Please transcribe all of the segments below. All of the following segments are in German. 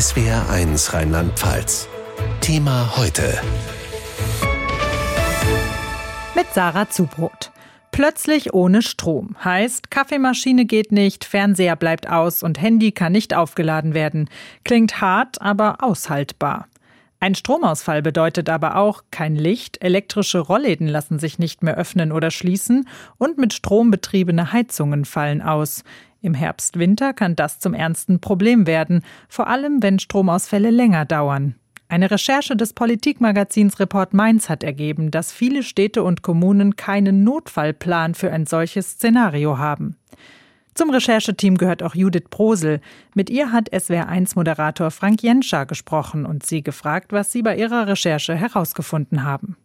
SWR1 Rheinland-Pfalz. Thema heute. Mit Sarah Zubrot. Plötzlich ohne Strom. Heißt, Kaffeemaschine geht nicht, Fernseher bleibt aus und Handy kann nicht aufgeladen werden. Klingt hart, aber aushaltbar. Ein Stromausfall bedeutet aber auch kein Licht, elektrische Rollläden lassen sich nicht mehr öffnen oder schließen und mit Strom betriebene Heizungen fallen aus. Im Herbst-Winter kann das zum ernsten Problem werden, vor allem wenn Stromausfälle länger dauern. Eine Recherche des Politikmagazins Report Mainz hat ergeben, dass viele Städte und Kommunen keinen Notfallplan für ein solches Szenario haben. Zum Rechercheteam gehört auch Judith Brosel. Mit ihr hat SWR1-Moderator Frank Jenscher gesprochen und sie gefragt, was sie bei ihrer Recherche herausgefunden haben.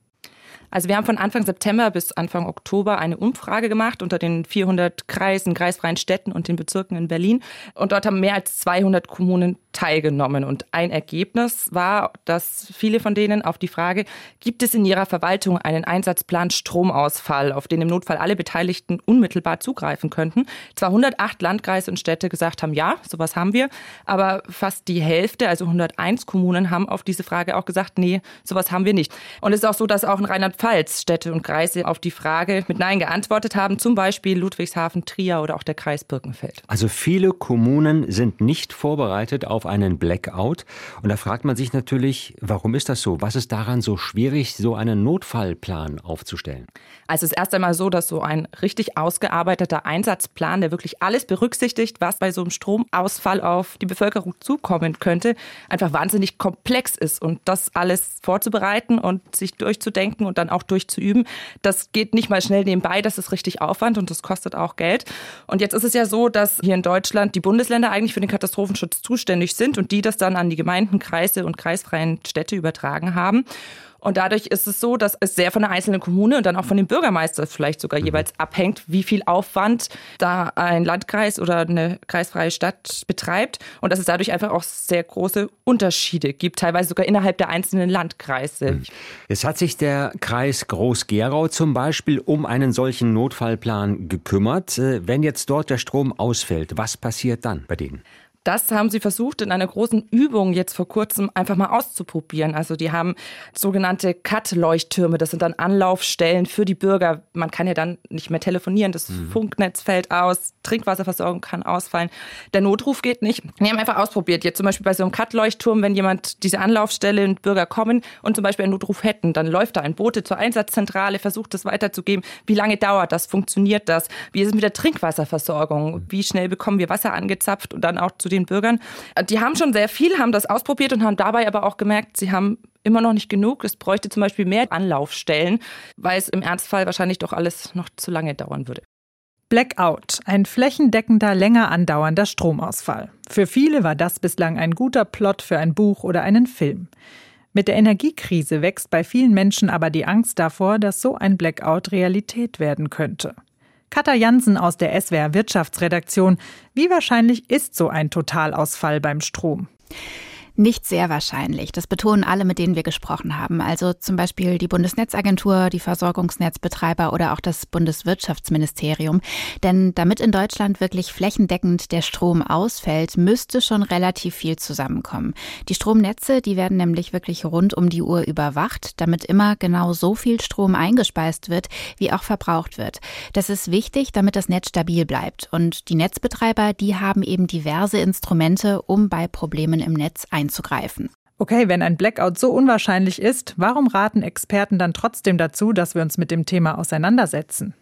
Also wir haben von Anfang September bis Anfang Oktober eine Umfrage gemacht unter den 400 Kreisen, kreisfreien Städten und den Bezirken in Berlin. Und dort haben mehr als 200 Kommunen teilgenommen. Und ein Ergebnis war, dass viele von denen auf die Frage, gibt es in ihrer Verwaltung einen Einsatzplan Stromausfall, auf den im Notfall alle Beteiligten unmittelbar zugreifen könnten, zwar 108 Landkreise und Städte gesagt haben, ja, sowas haben wir, aber fast die Hälfte, also 101 Kommunen, haben auf diese Frage auch gesagt, nee, sowas haben wir nicht. Und es ist auch so, dass auch in Rheinland-Pfalz Städte und Kreise auf die Frage mit Nein geantwortet haben, zum Beispiel Ludwigshafen, Trier oder auch der Kreis Birkenfeld. Also viele Kommunen sind nicht vorbereitet auf einen Blackout. Und da fragt man sich natürlich, warum ist das so? Was ist daran so schwierig, so einen Notfallplan aufzustellen? Also es ist erst einmal so, dass so ein richtig ausgearbeiteter Einsatzplan, der wirklich alles berücksichtigt, was bei so einem Stromausfall auf die Bevölkerung zukommen könnte, einfach wahnsinnig komplex ist. Und das alles vorzubereiten und sich durchzudenken und dann auch durchzuüben, das geht nicht mal schnell nebenbei. Das ist richtig Aufwand und das kostet auch Geld. Und jetzt ist es ja so, dass hier in Deutschland die Bundesländer eigentlich für den Katastrophenschutz zuständig sind und die das dann an die Gemeinden, Kreise und kreisfreien Städte übertragen haben. Und dadurch ist es so, dass es sehr von der einzelnen Kommune und dann auch von dem Bürgermeister vielleicht sogar mhm. jeweils abhängt, wie viel Aufwand da ein Landkreis oder eine kreisfreie Stadt betreibt. Und dass es dadurch einfach auch sehr große Unterschiede gibt, teilweise sogar innerhalb der einzelnen Landkreise. Mhm. Es hat sich der Kreis Groß-Gerau zum Beispiel um einen solchen Notfallplan gekümmert. Äh, wenn jetzt dort der Strom ausfällt, was passiert dann bei denen? Das haben sie versucht in einer großen Übung jetzt vor kurzem einfach mal auszuprobieren. Also die haben sogenannte Cut-Leuchttürme. Das sind dann Anlaufstellen für die Bürger. Man kann ja dann nicht mehr telefonieren. Das mhm. Funknetz fällt aus. Trinkwasserversorgung kann ausfallen. Der Notruf geht nicht. Die haben einfach ausprobiert. Jetzt zum Beispiel bei so einem Cut-Leuchtturm, wenn jemand diese Anlaufstelle und Bürger kommen und zum Beispiel einen Notruf hätten, dann läuft da ein Bote zur Einsatzzentrale, versucht das weiterzugeben. Wie lange dauert das? Funktioniert das? Wie ist es mit der Trinkwasserversorgung? Wie schnell bekommen wir Wasser angezapft und dann auch zu den Bürgern. Die haben schon sehr viel, haben das ausprobiert und haben dabei aber auch gemerkt, sie haben immer noch nicht genug. Es bräuchte zum Beispiel mehr Anlaufstellen, weil es im Ernstfall wahrscheinlich doch alles noch zu lange dauern würde. Blackout, ein flächendeckender, länger andauernder Stromausfall. Für viele war das bislang ein guter Plot für ein Buch oder einen Film. Mit der Energiekrise wächst bei vielen Menschen aber die Angst davor, dass so ein Blackout Realität werden könnte. Katha Jansen aus der SWR Wirtschaftsredaktion. Wie wahrscheinlich ist so ein Totalausfall beim Strom? Nicht sehr wahrscheinlich. Das betonen alle, mit denen wir gesprochen haben. Also zum Beispiel die Bundesnetzagentur, die Versorgungsnetzbetreiber oder auch das Bundeswirtschaftsministerium. Denn damit in Deutschland wirklich flächendeckend der Strom ausfällt, müsste schon relativ viel zusammenkommen. Die Stromnetze, die werden nämlich wirklich rund um die Uhr überwacht, damit immer genau so viel Strom eingespeist wird, wie auch verbraucht wird. Das ist wichtig, damit das Netz stabil bleibt. Und die Netzbetreiber, die haben eben diverse Instrumente, um bei Problemen im Netz einzusparen einzugreifen. Okay, wenn ein Blackout so unwahrscheinlich ist, warum raten Experten dann trotzdem dazu, dass wir uns mit dem Thema auseinandersetzen?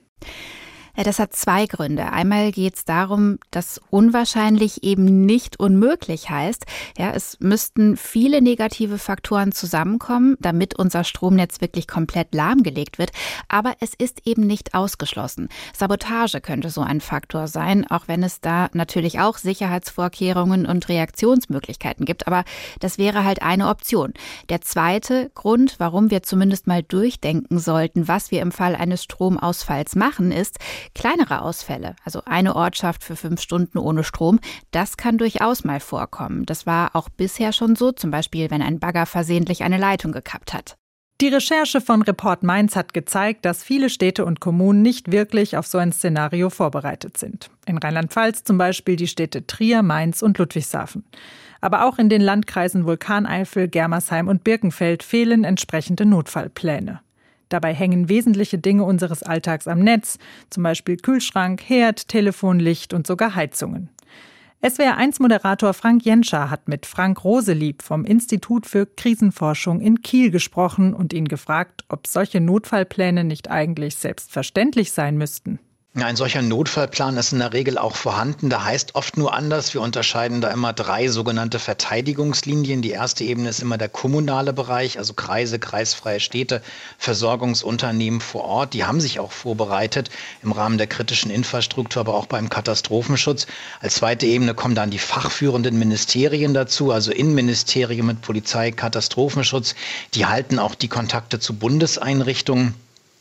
Das hat zwei Gründe. Einmal geht es darum, dass unwahrscheinlich eben nicht unmöglich heißt. Ja, es müssten viele negative Faktoren zusammenkommen, damit unser Stromnetz wirklich komplett lahmgelegt wird. Aber es ist eben nicht ausgeschlossen. Sabotage könnte so ein Faktor sein, auch wenn es da natürlich auch Sicherheitsvorkehrungen und Reaktionsmöglichkeiten gibt. Aber das wäre halt eine Option. Der zweite Grund, warum wir zumindest mal durchdenken sollten, was wir im Fall eines Stromausfalls machen, ist, Kleinere Ausfälle, also eine Ortschaft für fünf Stunden ohne Strom, das kann durchaus mal vorkommen. Das war auch bisher schon so, zum Beispiel wenn ein Bagger versehentlich eine Leitung gekappt hat. Die Recherche von Report Mainz hat gezeigt, dass viele Städte und Kommunen nicht wirklich auf so ein Szenario vorbereitet sind. In Rheinland-Pfalz zum Beispiel die Städte Trier, Mainz und Ludwigshafen. Aber auch in den Landkreisen Vulkaneifel, Germersheim und Birkenfeld fehlen entsprechende Notfallpläne. Dabei hängen wesentliche Dinge unseres Alltags am Netz, zum Beispiel Kühlschrank, Herd, Telefon, Licht und sogar Heizungen. SWR1-Moderator Frank Jenscher hat mit Frank Roselieb vom Institut für Krisenforschung in Kiel gesprochen und ihn gefragt, ob solche Notfallpläne nicht eigentlich selbstverständlich sein müssten. Ein solcher Notfallplan ist in der Regel auch vorhanden. Da heißt oft nur anders. Wir unterscheiden da immer drei sogenannte Verteidigungslinien. Die erste Ebene ist immer der kommunale Bereich, also Kreise, kreisfreie Städte, Versorgungsunternehmen vor Ort. Die haben sich auch vorbereitet im Rahmen der kritischen Infrastruktur, aber auch beim Katastrophenschutz. Als zweite Ebene kommen dann die fachführenden Ministerien dazu, also Innenministerien mit Polizei, Katastrophenschutz. Die halten auch die Kontakte zu Bundeseinrichtungen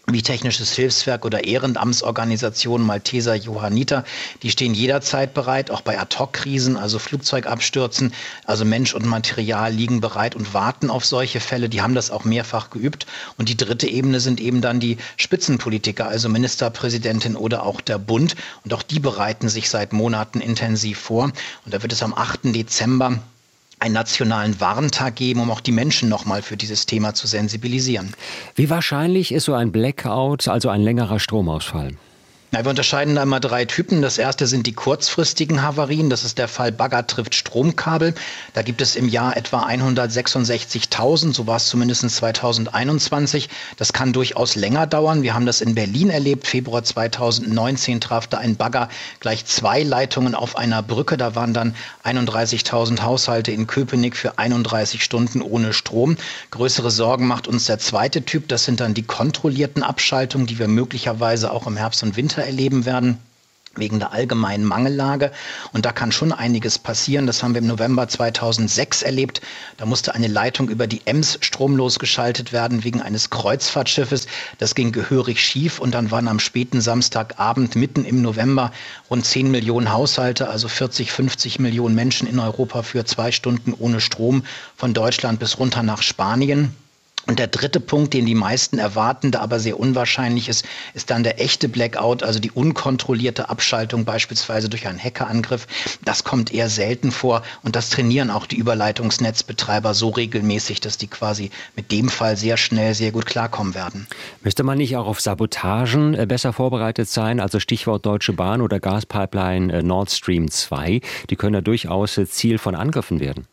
wie Technisches Hilfswerk oder Ehrenamtsorganisationen Malteser Johanniter, die stehen jederzeit bereit, auch bei Ad-Hoc-Krisen, also Flugzeugabstürzen, also Mensch und Material liegen bereit und warten auf solche Fälle. Die haben das auch mehrfach geübt. Und die dritte Ebene sind eben dann die Spitzenpolitiker, also Ministerpräsidentin oder auch der Bund. Und auch die bereiten sich seit Monaten intensiv vor. Und da wird es am 8. Dezember einen nationalen Warntag geben, um auch die Menschen nochmal für dieses Thema zu sensibilisieren. Wie wahrscheinlich ist so ein Blackout, also ein längerer Stromausfall? Na, wir unterscheiden da immer drei Typen. Das erste sind die kurzfristigen Havarien. Das ist der Fall Bagger trifft Stromkabel. Da gibt es im Jahr etwa 166.000. So war es zumindest 2021. Das kann durchaus länger dauern. Wir haben das in Berlin erlebt. Februar 2019 traf da ein Bagger gleich zwei Leitungen auf einer Brücke. Da waren dann 31.000 Haushalte in Köpenick für 31 Stunden ohne Strom. Größere Sorgen macht uns der zweite Typ. Das sind dann die kontrollierten Abschaltungen, die wir möglicherweise auch im Herbst und Winter erleben werden wegen der allgemeinen Mangellage. Und da kann schon einiges passieren. Das haben wir im November 2006 erlebt. Da musste eine Leitung über die Ems stromlos geschaltet werden wegen eines Kreuzfahrtschiffes. Das ging gehörig schief und dann waren am späten Samstagabend mitten im November rund 10 Millionen Haushalte, also 40, 50 Millionen Menschen in Europa für zwei Stunden ohne Strom von Deutschland bis runter nach Spanien. Und der dritte Punkt, den die meisten erwarten, der aber sehr unwahrscheinlich ist, ist dann der echte Blackout, also die unkontrollierte Abschaltung beispielsweise durch einen Hackerangriff. Das kommt eher selten vor und das trainieren auch die Überleitungsnetzbetreiber so regelmäßig, dass die quasi mit dem Fall sehr schnell, sehr gut klarkommen werden. Müsste man nicht auch auf Sabotagen äh, besser vorbereitet sein? Also Stichwort Deutsche Bahn oder Gaspipeline äh, Nord Stream 2, die können ja durchaus äh, Ziel von Angriffen werden.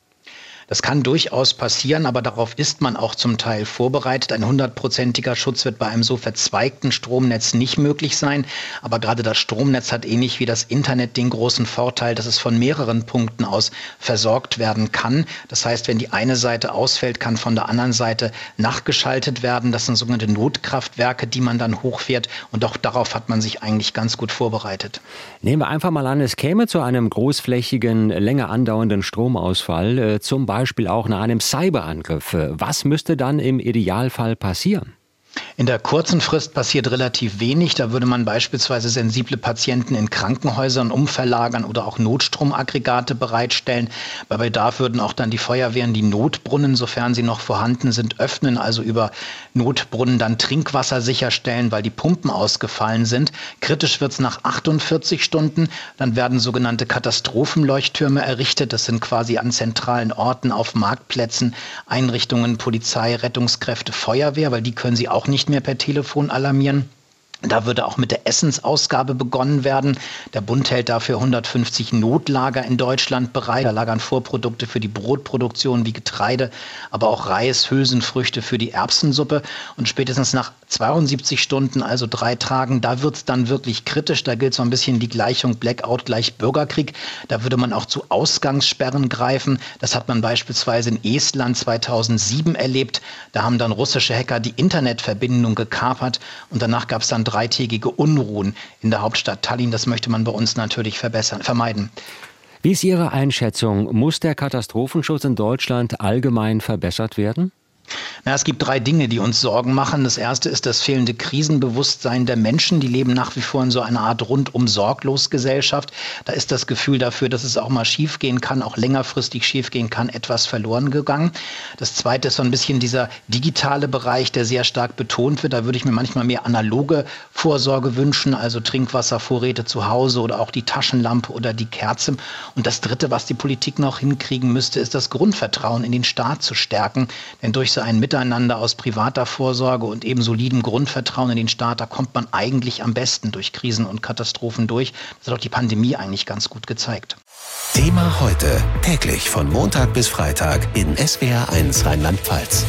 Das kann durchaus passieren, aber darauf ist man auch zum Teil vorbereitet. Ein hundertprozentiger Schutz wird bei einem so verzweigten Stromnetz nicht möglich sein. Aber gerade das Stromnetz hat ähnlich wie das Internet den großen Vorteil, dass es von mehreren Punkten aus versorgt werden kann. Das heißt, wenn die eine Seite ausfällt, kann von der anderen Seite nachgeschaltet werden. Das sind sogenannte Notkraftwerke, die man dann hochfährt. Und auch darauf hat man sich eigentlich ganz gut vorbereitet. Nehmen wir einfach mal an, es käme zu einem großflächigen, länger andauernden Stromausfall, äh, zum Beispiel Beispiel auch nach einem Cyberangriff. Was müsste dann im Idealfall passieren? In der kurzen Frist passiert relativ wenig. Da würde man beispielsweise sensible Patienten in Krankenhäusern umverlagern oder auch Notstromaggregate bereitstellen. Bei Bedarf würden auch dann die Feuerwehren die Notbrunnen, sofern sie noch vorhanden sind, öffnen, also über Notbrunnen dann Trinkwasser sicherstellen, weil die Pumpen ausgefallen sind. Kritisch wird es nach 48 Stunden. Dann werden sogenannte Katastrophenleuchttürme errichtet. Das sind quasi an zentralen Orten auf Marktplätzen Einrichtungen, Polizei, Rettungskräfte, Feuerwehr, weil die können sie auch nicht mehr per Telefon alarmieren. Da würde auch mit der Essensausgabe begonnen werden. Der Bund hält dafür 150 Notlager in Deutschland bereit. Da lagern Vorprodukte für die Brotproduktion wie Getreide, aber auch Reis, Hülsenfrüchte für die Erbsensuppe. Und spätestens nach 72 Stunden, also drei Tagen, da wird es dann wirklich kritisch. Da gilt so ein bisschen die Gleichung Blackout gleich Bürgerkrieg. Da würde man auch zu Ausgangssperren greifen. Das hat man beispielsweise in Estland 2007 erlebt. Da haben dann russische Hacker die Internetverbindung gekapert und danach gab es dann dreitägige Unruhen in der Hauptstadt Tallinn. Das möchte man bei uns natürlich verbessern, vermeiden. Wie ist Ihre Einschätzung? Muss der Katastrophenschutz in Deutschland allgemein verbessert werden? Na, es gibt drei Dinge, die uns Sorgen machen. Das erste ist das fehlende Krisenbewusstsein der Menschen. Die leben nach wie vor in so einer Art rundum sorglos Gesellschaft. Da ist das Gefühl dafür, dass es auch mal schiefgehen kann, auch längerfristig schiefgehen kann, etwas verloren gegangen. Das zweite ist so ein bisschen dieser digitale Bereich, der sehr stark betont wird. Da würde ich mir manchmal mehr analoge Vorsorge wünschen, also Trinkwasservorräte zu Hause oder auch die Taschenlampe oder die Kerze. Und das dritte, was die Politik noch hinkriegen müsste, ist das Grundvertrauen in den Staat zu stärken. Denn durch so ein Miteinander aus privater Vorsorge und eben solidem Grundvertrauen in den Staat, da kommt man eigentlich am besten durch Krisen und Katastrophen durch. Das hat auch die Pandemie eigentlich ganz gut gezeigt. Thema heute täglich von Montag bis Freitag in SWR1 Rheinland-Pfalz.